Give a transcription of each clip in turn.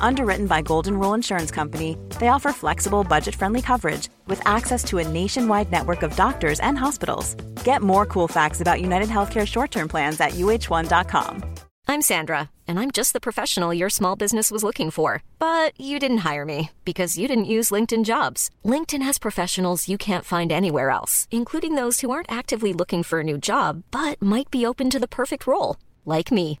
Underwritten by Golden Rule Insurance Company, they offer flexible, budget friendly coverage with access to a nationwide network of doctors and hospitals. Get more cool facts about United Healthcare short term plans at uh1.com. I'm Sandra, and I'm just the professional your small business was looking for. But you didn't hire me because you didn't use LinkedIn jobs. LinkedIn has professionals you can't find anywhere else, including those who aren't actively looking for a new job but might be open to the perfect role, like me.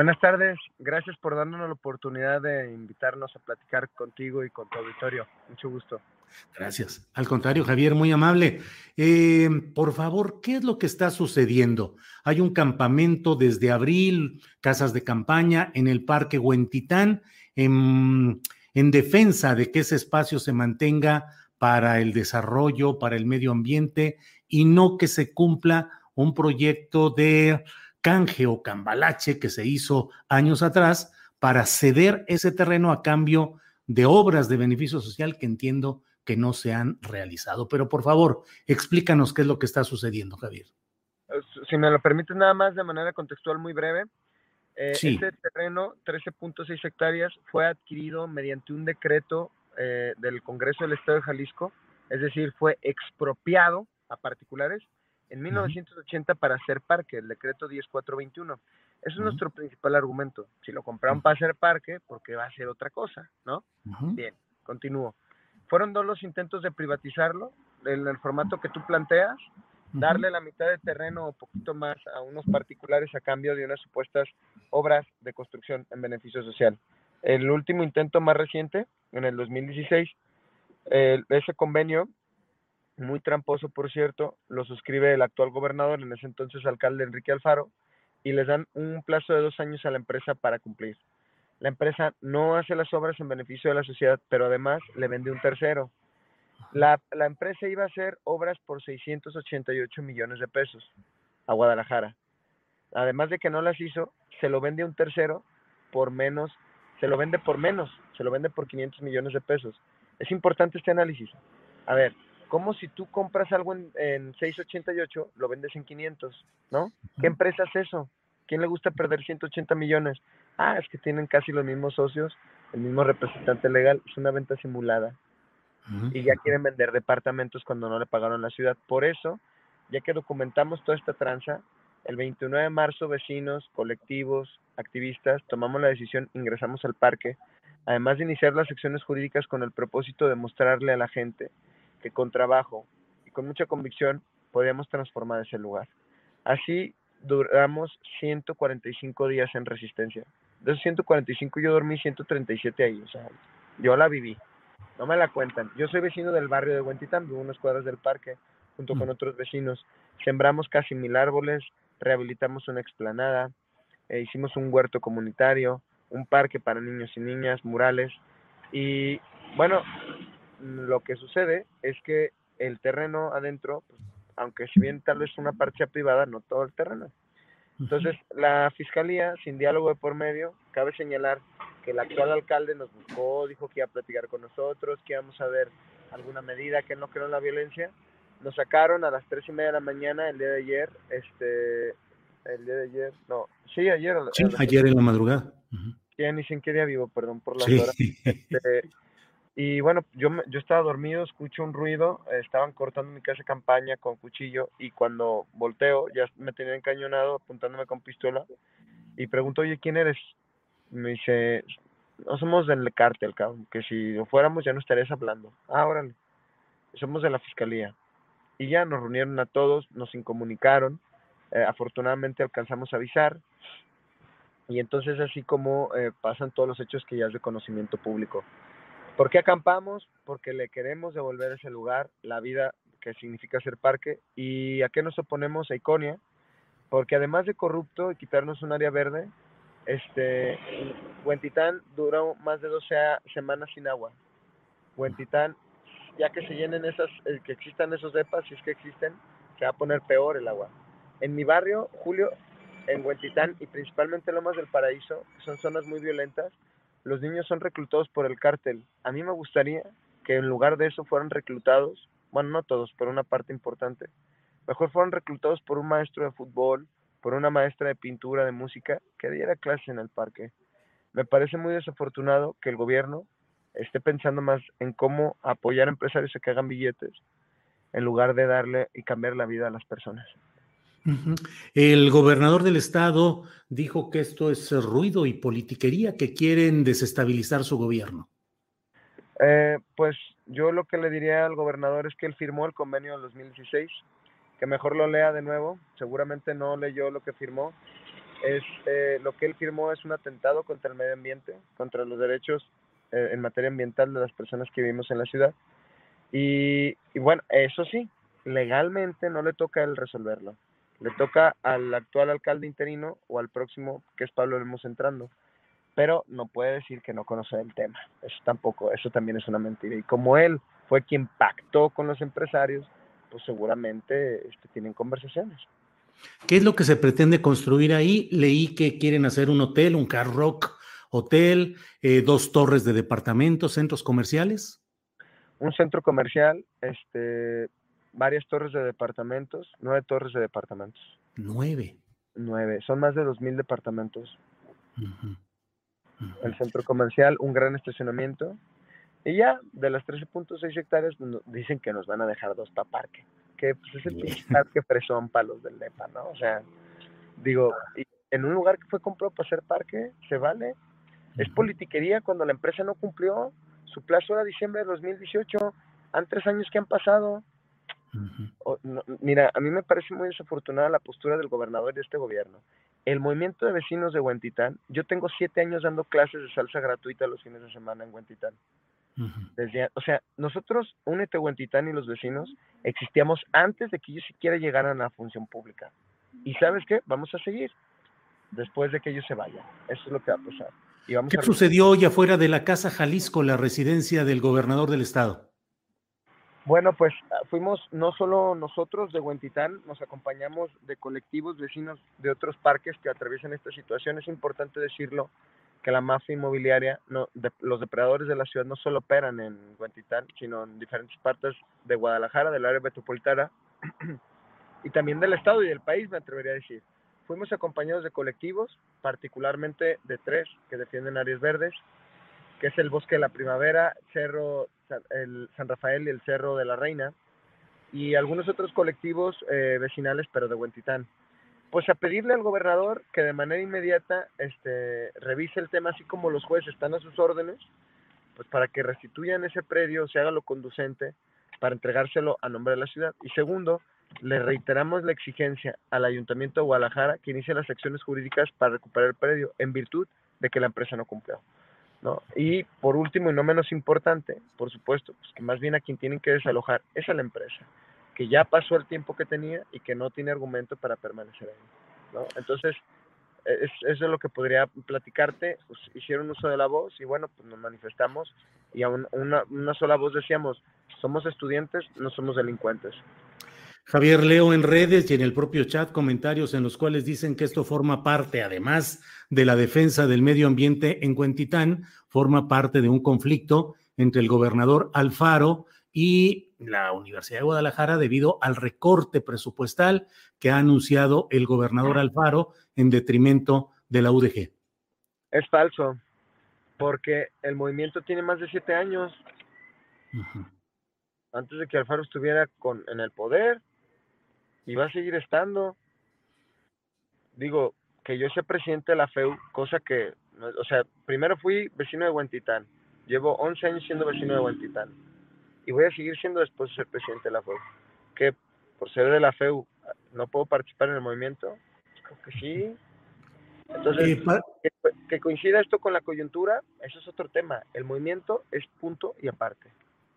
Buenas tardes, gracias por darnos la oportunidad de invitarnos a platicar contigo y con tu auditorio. Mucho gusto. Gracias. Al contrario, Javier, muy amable. Eh, por favor, ¿qué es lo que está sucediendo? Hay un campamento desde abril, casas de campaña en el Parque Huentitán, en, en defensa de que ese espacio se mantenga para el desarrollo, para el medio ambiente y no que se cumpla un proyecto de canje o cambalache que se hizo años atrás para ceder ese terreno a cambio de obras de beneficio social que entiendo que no se han realizado. Pero por favor, explícanos qué es lo que está sucediendo, Javier. Si me lo permite nada más de manera contextual muy breve, eh, este terreno, 13.6 hectáreas, fue adquirido mediante un decreto eh, del Congreso del Estado de Jalisco, es decir, fue expropiado a particulares en 1980 para hacer parque, el decreto 10421. Eso es nuestro principal argumento. Si lo compraron para hacer parque, porque va a ser otra cosa, ¿no? Bien, continúo. Fueron dos los intentos de privatizarlo, en el formato que tú planteas, darle la mitad de terreno o poquito más a unos particulares a cambio de unas supuestas obras de construcción en beneficio social. El último intento más reciente, en el 2016, ese convenio muy tramposo por cierto, lo suscribe el actual gobernador, en ese entonces alcalde Enrique Alfaro, y les dan un plazo de dos años a la empresa para cumplir. La empresa no hace las obras en beneficio de la sociedad, pero además le vende un tercero. La, la empresa iba a hacer obras por 688 millones de pesos a Guadalajara. Además de que no las hizo, se lo vende un tercero por menos, se lo vende por menos, se lo vende por 500 millones de pesos. Es importante este análisis. A ver, como si tú compras algo en, en 688, lo vendes en 500, ¿no? ¿Qué empresa es eso? ¿Quién le gusta perder 180 millones? Ah, es que tienen casi los mismos socios, el mismo representante legal, es una venta simulada. Y ya quieren vender departamentos cuando no le pagaron la ciudad. Por eso, ya que documentamos toda esta tranza, el 29 de marzo vecinos, colectivos, activistas, tomamos la decisión, ingresamos al parque, además de iniciar las secciones jurídicas con el propósito de mostrarle a la gente que con trabajo y con mucha convicción podíamos transformar ese lugar. Así duramos 145 días en resistencia. De esos 145 yo dormí 137 ahí, o sea, yo la viví. No me la cuentan. Yo soy vecino del barrio de Huentitán, vivo unas cuadras del parque, junto con otros vecinos. Sembramos casi mil árboles, rehabilitamos una explanada, e hicimos un huerto comunitario, un parque para niños y niñas, murales. Y bueno, lo que sucede es que el terreno adentro, pues, aunque si bien tal vez una parte sea privada, no todo el terreno. Entonces, la fiscalía, sin diálogo de por medio, cabe señalar que el actual alcalde nos buscó, dijo que iba a platicar con nosotros, que íbamos a ver alguna medida, que no creo en la violencia. Nos sacaron a las tres y media de la mañana el día de ayer, este, el día de ayer, no, sí, ayer. Sí, ayer en la madrugada. Ya ni sé qué día vivo, perdón por las horas. Este, y bueno, yo, yo estaba dormido, escucho un ruido, estaban cortando mi casa de campaña con cuchillo y cuando volteo ya me tenían encañonado apuntándome con pistola y pregunto, oye, ¿quién eres? Me dice, no somos del cártel, cabrón, que si lo fuéramos ya no estarías hablando. Ah, órale, somos de la fiscalía. Y ya nos reunieron a todos, nos incomunicaron, eh, afortunadamente alcanzamos a avisar, y entonces así como eh, pasan todos los hechos que ya es de conocimiento público. ¿Por qué acampamos? Porque le queremos devolver ese lugar la vida que significa ser parque. ¿Y a qué nos oponemos? A Iconia, porque además de corrupto y quitarnos un área verde, este, Huentitán duró más de 12 semanas sin agua. Huentitán, ya que se llenen esas, eh, que existan esos depas, si es que existen, se va a poner peor el agua. En mi barrio, Julio, en Huentitán y principalmente Lomas del Paraíso, son zonas muy violentas, los niños son reclutados por el cártel. A mí me gustaría que en lugar de eso fueran reclutados, bueno, no todos, pero una parte importante, mejor fueran reclutados por un maestro de fútbol, por una maestra de pintura, de música, que diera clase en el parque. Me parece muy desafortunado que el gobierno esté pensando más en cómo apoyar a empresarios a que hagan billetes, en lugar de darle y cambiar la vida a las personas. El gobernador del estado dijo que esto es ruido y politiquería, que quieren desestabilizar su gobierno. Eh, pues yo lo que le diría al gobernador es que él firmó el convenio del 2016, que mejor lo lea de nuevo, seguramente no leyó lo que firmó. Este, lo que él firmó es un atentado contra el medio ambiente, contra los derechos eh, en materia ambiental de las personas que vivimos en la ciudad. Y, y bueno, eso sí, legalmente no le toca a él resolverlo le toca al actual alcalde interino o al próximo, que es Pablo Lemos entrando. Pero no puede decir que no conoce el tema. Eso tampoco, eso también es una mentira. Y como él fue quien pactó con los empresarios, pues seguramente este, tienen conversaciones. ¿Qué es lo que se pretende construir ahí? Leí que quieren hacer un hotel, un car rock hotel, eh, dos torres de departamentos, centros comerciales. Un centro comercial, este, varias torres de departamentos, nueve torres de departamentos. Nueve. Nueve, son más de dos mil departamentos. El centro comercial, un gran estacionamiento. Y ya, de las 13.6 hectáreas, dicen que nos van a dejar dos para parque. Que pues, es el parque fresón para los del NEPA, ¿no? O sea, digo, en un lugar que fue comprado para hacer parque, se vale. Es politiquería cuando la empresa no cumplió. Su plazo era diciembre de 2018. Han tres años que han pasado mira, a mí me parece muy desafortunada la postura del gobernador y de este gobierno. El movimiento de vecinos de Huentitán, yo tengo siete años dando clases de salsa gratuita los fines de semana en Huentitán. Desde, o sea, nosotros, Únete Huentitán y los vecinos, existíamos antes de que ellos siquiera llegaran a la función pública. Y sabes qué, vamos a seguir después de que ellos se vayan. Eso es lo que va a pasar. Y vamos ¿Qué sucedió hoy afuera de la Casa Jalisco, la residencia del gobernador del estado? Bueno, pues ah, fuimos no solo nosotros de Huentitán, nos acompañamos de colectivos vecinos de otros parques que atraviesan esta situación. Es importante decirlo que la mafia inmobiliaria, no, los depredadores de la ciudad no solo operan en Huentitán, sino en diferentes partes de Guadalajara, del área metropolitana y también del estado y del país, me atrevería a decir. Fuimos acompañados de colectivos, particularmente de tres que defienden áreas verdes, que es el Bosque de la Primavera, Cerro el San Rafael y el Cerro de la Reina, y algunos otros colectivos eh, vecinales, pero de Huentitán. Pues a pedirle al gobernador que de manera inmediata este, revise el tema, así como los jueces están a sus órdenes, pues para que restituyan ese predio, se haga lo conducente para entregárselo a nombre de la ciudad. Y segundo, le reiteramos la exigencia al Ayuntamiento de Guadalajara que inicie las acciones jurídicas para recuperar el predio en virtud de que la empresa no cumplió. ¿No? Y por último y no menos importante, por supuesto, pues que más bien a quien tienen que desalojar es a la empresa, que ya pasó el tiempo que tenía y que no tiene argumento para permanecer ahí, ¿no? Entonces, es, eso es lo que podría platicarte, pues, hicieron uso de la voz y bueno, pues nos manifestamos y a una, una sola voz decíamos, somos estudiantes, no somos delincuentes. Javier, leo en redes y en el propio chat comentarios en los cuales dicen que esto forma parte, además de la defensa del medio ambiente en Cuentitán, forma parte de un conflicto entre el gobernador Alfaro y la Universidad de Guadalajara debido al recorte presupuestal que ha anunciado el gobernador Alfaro en detrimento de la UDG. Es falso, porque el movimiento tiene más de siete años. Antes de que Alfaro estuviera con, en el poder, y va a seguir estando. Digo, que yo sea presidente de la FEU, cosa que O sea, primero fui vecino de Huentitán. Llevo 11 años siendo vecino de Huentitán. Y voy a seguir siendo después de ser presidente de la FEU. Que por ser de la FEU no puedo participar en el movimiento. Creo que sí. Entonces, que, que coincida esto con la coyuntura, eso es otro tema. El movimiento es punto y aparte.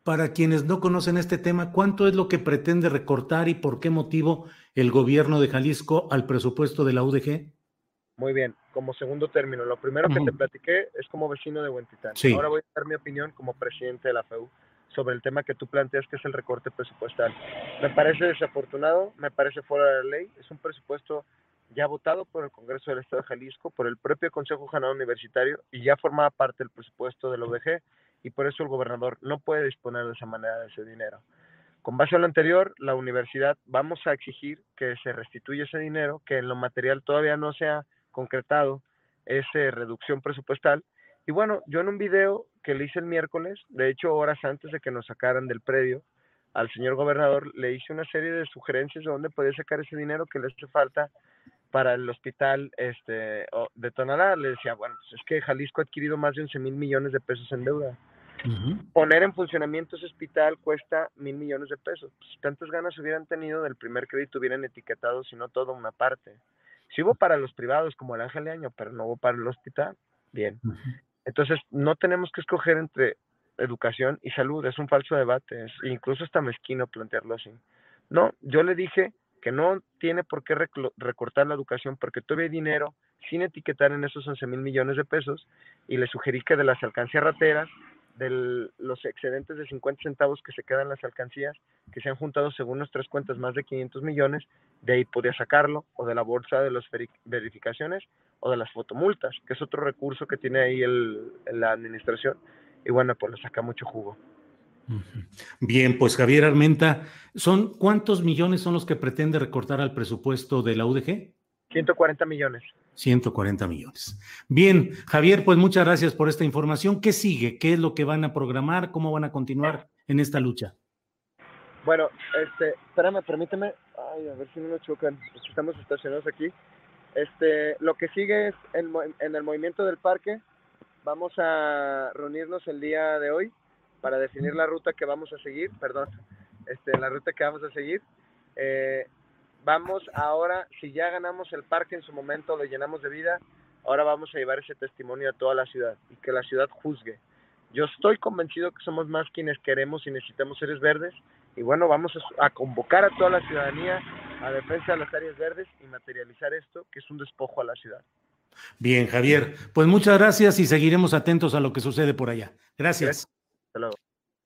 Para quienes no conocen este tema, ¿cuánto es lo que pretende recortar y por qué motivo el gobierno de Jalisco al presupuesto de la UDG? Muy bien, como segundo término, lo primero que te platiqué es como vecino de Huentitán. Ahora voy a dar mi opinión como presidente de la FEU sobre el tema que tú planteas, que es el recorte presupuestal. Me parece desafortunado, me parece fuera de la ley, es un presupuesto ya votado por el Congreso del Estado de Jalisco, por el propio Consejo General Universitario y ya formaba parte del presupuesto de la UDG y por eso el gobernador no puede disponer de esa manera de ese dinero. Con base a lo anterior, la universidad vamos a exigir que se restituya ese dinero, que en lo material todavía no se ha concretado esa reducción presupuestal. Y bueno, yo en un video que le hice el miércoles, de hecho horas antes de que nos sacaran del predio, al señor gobernador le hice una serie de sugerencias de dónde podía sacar ese dinero que le hace falta para el hospital este, de Tonalá. Le decía, bueno, pues es que Jalisco ha adquirido más de 11 mil millones de pesos en deuda. Poner en funcionamiento ese hospital cuesta mil millones de pesos. Si tantas ganas hubieran tenido del primer crédito, hubieran etiquetado, si no toda una parte. Si hubo para los privados como el Ángel de Año, pero no hubo para el hospital, bien. Entonces, no tenemos que escoger entre educación y salud, es un falso debate, es, incluso está mezquino plantearlo así. No, yo le dije que no tiene por qué recortar la educación porque hay dinero sin etiquetar en esos 11 mil millones de pesos y le sugerí que de las alcancías rateras de los excedentes de 50 centavos que se quedan en las alcancías, que se han juntado según nuestras cuentas más de 500 millones, de ahí podía sacarlo, o de la bolsa de las verificaciones, o de las fotomultas, que es otro recurso que tiene ahí el, la administración, y bueno, pues le saca mucho jugo. Bien, pues Javier Armenta, ¿son cuántos millones son los que pretende recortar al presupuesto de la UDG? 140 millones. 140 millones. Bien, Javier, pues muchas gracias por esta información. ¿Qué sigue? ¿Qué es lo que van a programar? ¿Cómo van a continuar en esta lucha? Bueno, este, espérame, permíteme. Ay, a ver si no nos chocan. Estamos estacionados aquí. Este, lo que sigue es en, en el movimiento del parque. Vamos a reunirnos el día de hoy para definir la ruta que vamos a seguir. Perdón, este, la ruta que vamos a seguir. Eh, vamos ahora, si ya ganamos el parque en su momento, lo llenamos de vida, ahora vamos a llevar ese testimonio a toda la ciudad y que la ciudad juzgue. Yo estoy convencido que somos más quienes queremos y necesitamos seres verdes y bueno, vamos a, convocar a toda la ciudadanía a defensa de las áreas verdes y materializar esto, que es un despojo a la ciudad. Bien, Javier, pues muchas gracias y seguiremos atentos a lo que sucede por allá. Gracias. Hasta luego.